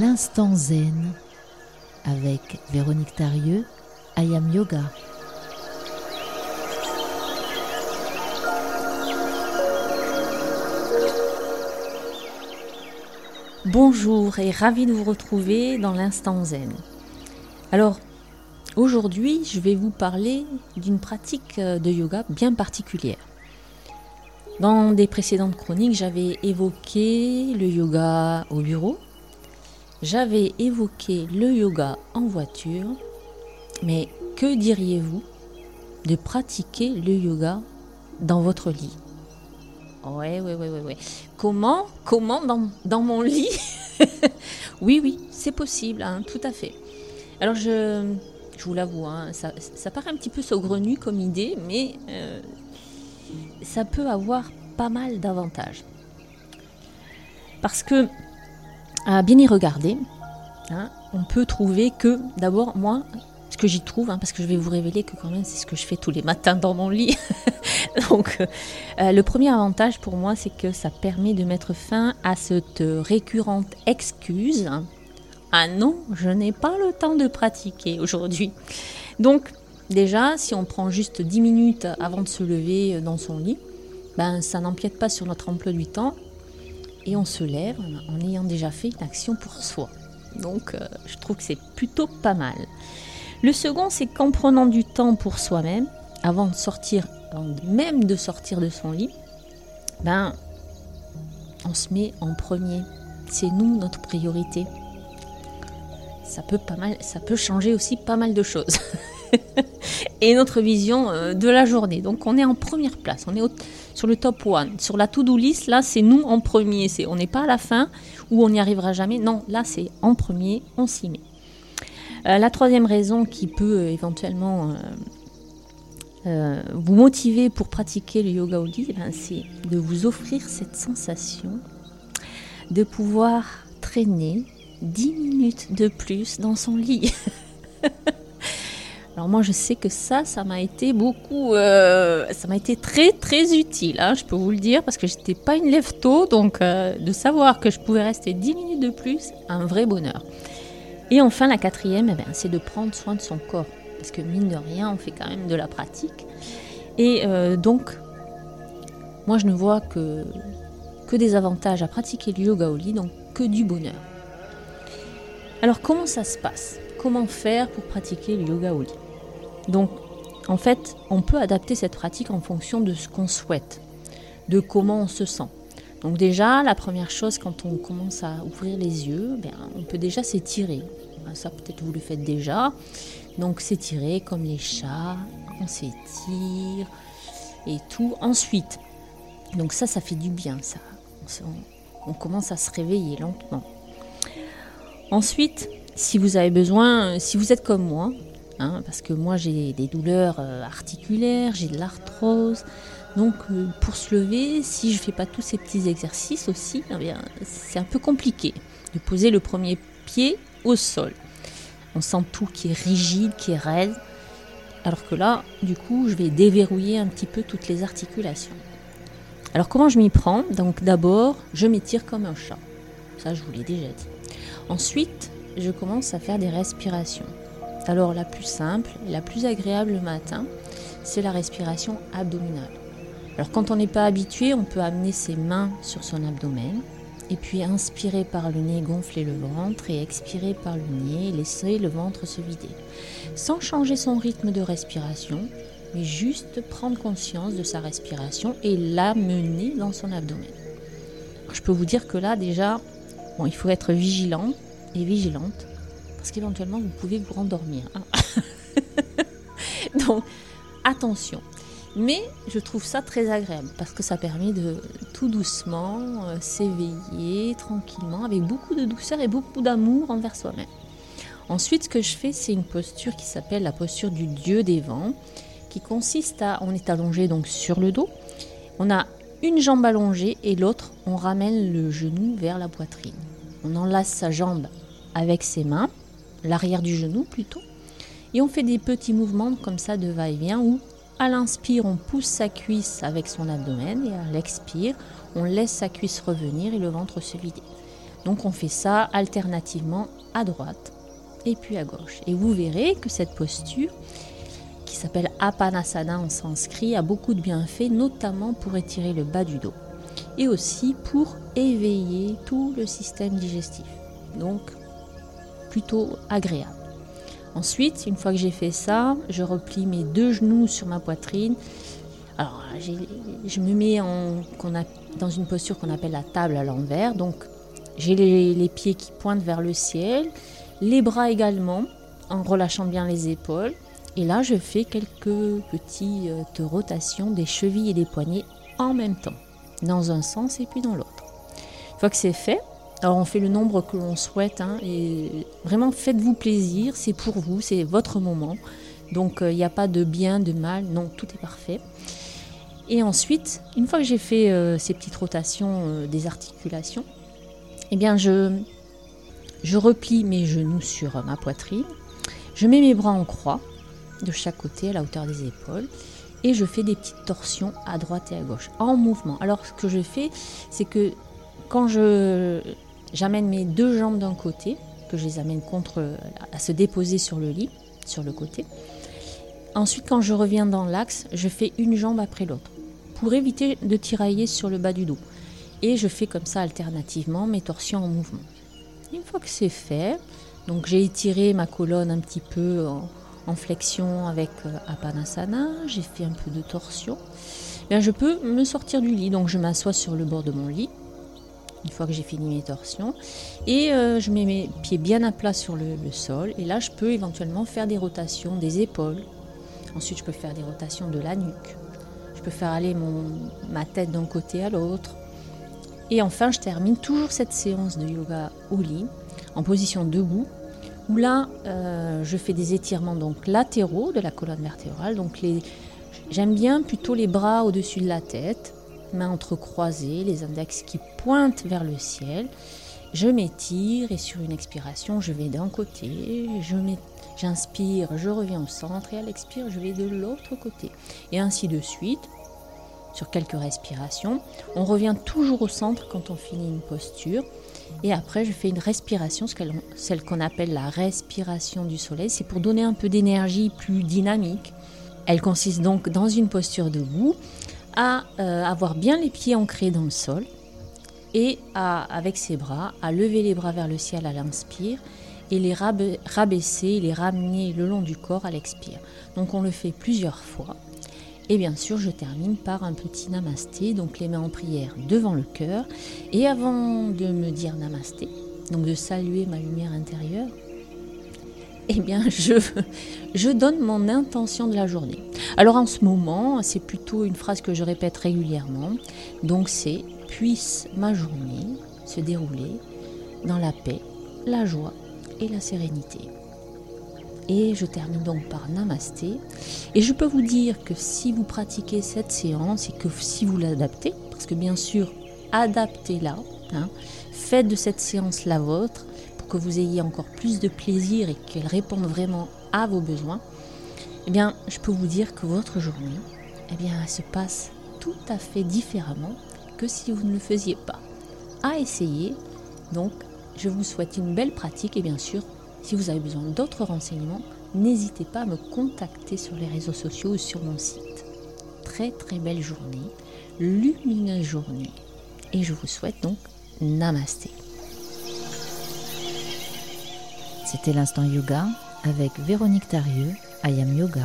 L'instant zen avec Véronique Tarieux, Ayam Yoga. Bonjour et ravi de vous retrouver dans l'instant zen. Alors, aujourd'hui, je vais vous parler d'une pratique de yoga bien particulière. Dans des précédentes chroniques, j'avais évoqué le yoga au bureau, j'avais évoqué le yoga en voiture, mais que diriez-vous de pratiquer le yoga dans votre lit? Ouais, ouais, ouais, ouais, ouais. Comment Comment dans, dans mon lit? Oui, oui, c'est possible, hein, tout à fait. Alors, je, je vous l'avoue, hein, ça, ça, paraît un petit peu saugrenu comme idée, mais euh, ça peut avoir pas mal d'avantages. Parce que à bien y regarder, hein, on peut trouver que, d'abord, moi, ce que j'y trouve, hein, parce que je vais vous révéler que quand même c'est ce que je fais tous les matins dans mon lit. Donc, euh, le premier avantage pour moi, c'est que ça permet de mettre fin à cette récurrente excuse. ah non, je n'ai pas le temps de pratiquer aujourd'hui. Donc, déjà, si on prend juste 10 minutes avant de se lever dans son lit, ben, ça n'empiète pas sur notre emploi du temps et on se lève en ayant déjà fait une action pour soi. Donc euh, je trouve que c'est plutôt pas mal. Le second, c'est qu'en prenant du temps pour soi-même, avant de sortir, même de sortir de son lit, ben on se met en premier. C'est nous notre priorité. Ça peut pas mal, ça peut changer aussi pas mal de choses. et notre vision euh, de la journée. Donc on est en première place, on est sur le top one. Sur la to-do list, là c'est nous en premier. On n'est pas à la fin où on n'y arrivera jamais. Non, là c'est en premier, on s'y met. Euh, la troisième raison qui peut euh, éventuellement vous motiver pour pratiquer le yoga au lit, ben, c'est de vous offrir cette sensation de pouvoir traîner 10 minutes de plus dans son lit. Alors moi je sais que ça, ça m'a été beaucoup, euh, ça m'a été très très utile, hein, je peux vous le dire, parce que j'étais pas une lève tôt, donc euh, de savoir que je pouvais rester 10 minutes de plus, un vrai bonheur. Et enfin la quatrième, eh ben, c'est de prendre soin de son corps, parce que mine de rien, on fait quand même de la pratique. Et euh, donc, moi je ne vois que, des avantages à pratiquer le yoga donc que du bonheur. Alors comment ça se passe? Comment faire pour pratiquer le yoga au lit donc, en fait, on peut adapter cette pratique en fonction de ce qu'on souhaite, de comment on se sent. Donc déjà, la première chose, quand on commence à ouvrir les yeux, ben, on peut déjà s'étirer. Ben, ça, peut-être vous le faites déjà. Donc s'étirer comme les chats, on s'étire et tout. Ensuite, donc ça, ça fait du bien, ça. on commence à se réveiller lentement. Ensuite, si vous avez besoin, si vous êtes comme moi, Hein, parce que moi j'ai des douleurs euh, articulaires, j'ai de l'arthrose. Donc euh, pour se lever, si je ne fais pas tous ces petits exercices aussi, eh c'est un peu compliqué de poser le premier pied au sol. On sent tout qui est rigide, qui est raide. Alors que là, du coup, je vais déverrouiller un petit peu toutes les articulations. Alors comment je m'y prends? Donc d'abord, je m'étire comme un chat. Ça, je vous l'ai déjà dit. Ensuite, je commence à faire des respirations. Alors la plus simple, la plus agréable le matin, c'est la respiration abdominale. Alors quand on n'est pas habitué, on peut amener ses mains sur son abdomen et puis inspirer par le nez, gonfler le ventre et expirer par le nez, laisser le ventre se vider. Sans changer son rythme de respiration, mais juste prendre conscience de sa respiration et l'amener dans son abdomen. Je peux vous dire que là déjà, bon, il faut être vigilant et vigilante parce qu'éventuellement vous pouvez vous rendormir. Hein. Donc attention. Mais je trouve ça très agréable parce que ça permet de tout doucement euh, s'éveiller tranquillement avec beaucoup de douceur et beaucoup d'amour envers soi-même. Ensuite, ce que je fais, c'est une posture qui s'appelle la posture du dieu des vents, qui consiste à, on est allongé donc sur le dos, on a une jambe allongée et l'autre, on ramène le genou vers la poitrine. On enlace sa jambe avec ses mains l'arrière du genou plutôt. Et on fait des petits mouvements comme ça de va-et-vient où à l'inspire on pousse sa cuisse avec son abdomen et à l'expire on laisse sa cuisse revenir et le ventre se vider. Donc on fait ça alternativement à droite et puis à gauche. Et vous verrez que cette posture, qui s'appelle Apanasana en sanskrit, a beaucoup de bienfaits, notamment pour étirer le bas du dos et aussi pour éveiller tout le système digestif. Plutôt agréable. Ensuite, une fois que j'ai fait ça, je replie mes deux genoux sur ma poitrine. Alors, je me mets dans une posture qu'on appelle la table à l'envers. Donc, j'ai les, pieds qui pointent vers le ciel, les bras également, en relâchant bien les épaules. Et là, je fais quelques petites rotations des chevilles et des poignets en même temps, dans un sens et puis dans l'autre. Une fois que c'est fait, alors on fait le nombre que l'on souhaite hein, et vraiment faites-vous plaisir, c'est pour vous, c'est votre moment. Donc euh, il n'y a pas de bien, de mal, non, tout est parfait. Et ensuite, une fois que j'ai fait euh, ces petites rotations euh, des articulations, eh bien je, je replie mes genoux sur ma poitrine, je mets mes bras en croix de chaque côté à la hauteur des épaules et je fais des petites torsions à droite et à gauche en mouvement. Alors ce que je fais, c'est que quand je j'amène mes deux jambes d'un côté, que je les amène contre à se déposer sur le lit, sur le côté. Ensuite, quand je reviens dans l'axe, je fais une jambe après l'autre pour éviter de tirailler sur le bas du dos. Et je fais comme ça alternativement mes torsions en mouvement. Une fois que c'est fait, donc j'ai étiré ma colonne un petit peu en, flexion avec euh, Apanasana, j'ai fait un peu de torsion. Bien, je peux me sortir du lit, donc je m'assois sur le bord de mon lit, une fois que j'ai fini mes torsions, et euh, je mets mes pieds bien à plat sur le, sol, et là je peux éventuellement faire des rotations des épaules. Ensuite, je peux faire des rotations de la nuque. Je peux faire aller ma tête d'un côté à l'autre. Et enfin, je termine toujours cette séance de yoga au lit, en position debout, où là, euh, je fais des étirements donc latéraux de la colonne vertébrale. Donc j'aime bien plutôt les bras au-dessus de la tête, mains entrecroisées, les index qui pointent vers le ciel. Je m'étire et sur une expiration, je vais d'un côté, j'inspire, je reviens au centre et à l'expire, je vais de l'autre côté. Et ainsi de suite sur quelques respirations. On revient toujours au centre quand on finit une posture. Et après, je fais une respiration, celle qu'on appelle la respiration du soleil. C'est pour donner un peu d'énergie plus dynamique. Elle consiste donc dans une posture debout à euh, avoir bien les pieds ancrés dans le sol et à, avec ses bras, à lever les bras vers le ciel à l'inspire et les rabaisser, les ramener le long du corps à l'expire. Donc on le fait plusieurs fois. Et bien sûr, je termine par un petit namasté, donc les mains en prière devant le cœur. Et avant de me dire namasté, donc de saluer ma lumière intérieure, eh bien, je, donne mon intention de la journée. Alors en ce moment, c'est plutôt une phrase que je répète régulièrement. Donc c'est puisse ma journée se dérouler dans la paix, la joie et la sérénité. Et je termine donc par Namasté. Et je peux vous dire que si vous pratiquez cette séance et que si vous l'adaptez, parce que bien sûr, adaptez-la, hein, faites de cette séance la vôtre que vous ayez encore plus de plaisir et qu'elle réponde vraiment à vos besoins, eh bien, je peux vous dire que votre journée, eh bien, se passe tout à fait différemment que si vous ne le faisiez pas. À essayer, donc, je vous souhaite une belle pratique et bien sûr, si vous avez besoin d'autres renseignements, n'hésitez pas à me contacter sur les réseaux sociaux ou sur mon site. Très très belle journée, lumineuse journée. Et je vous souhaite donc Namasté. C'était l'instant yoga avec Véronique Tarieux, Ayam Yoga.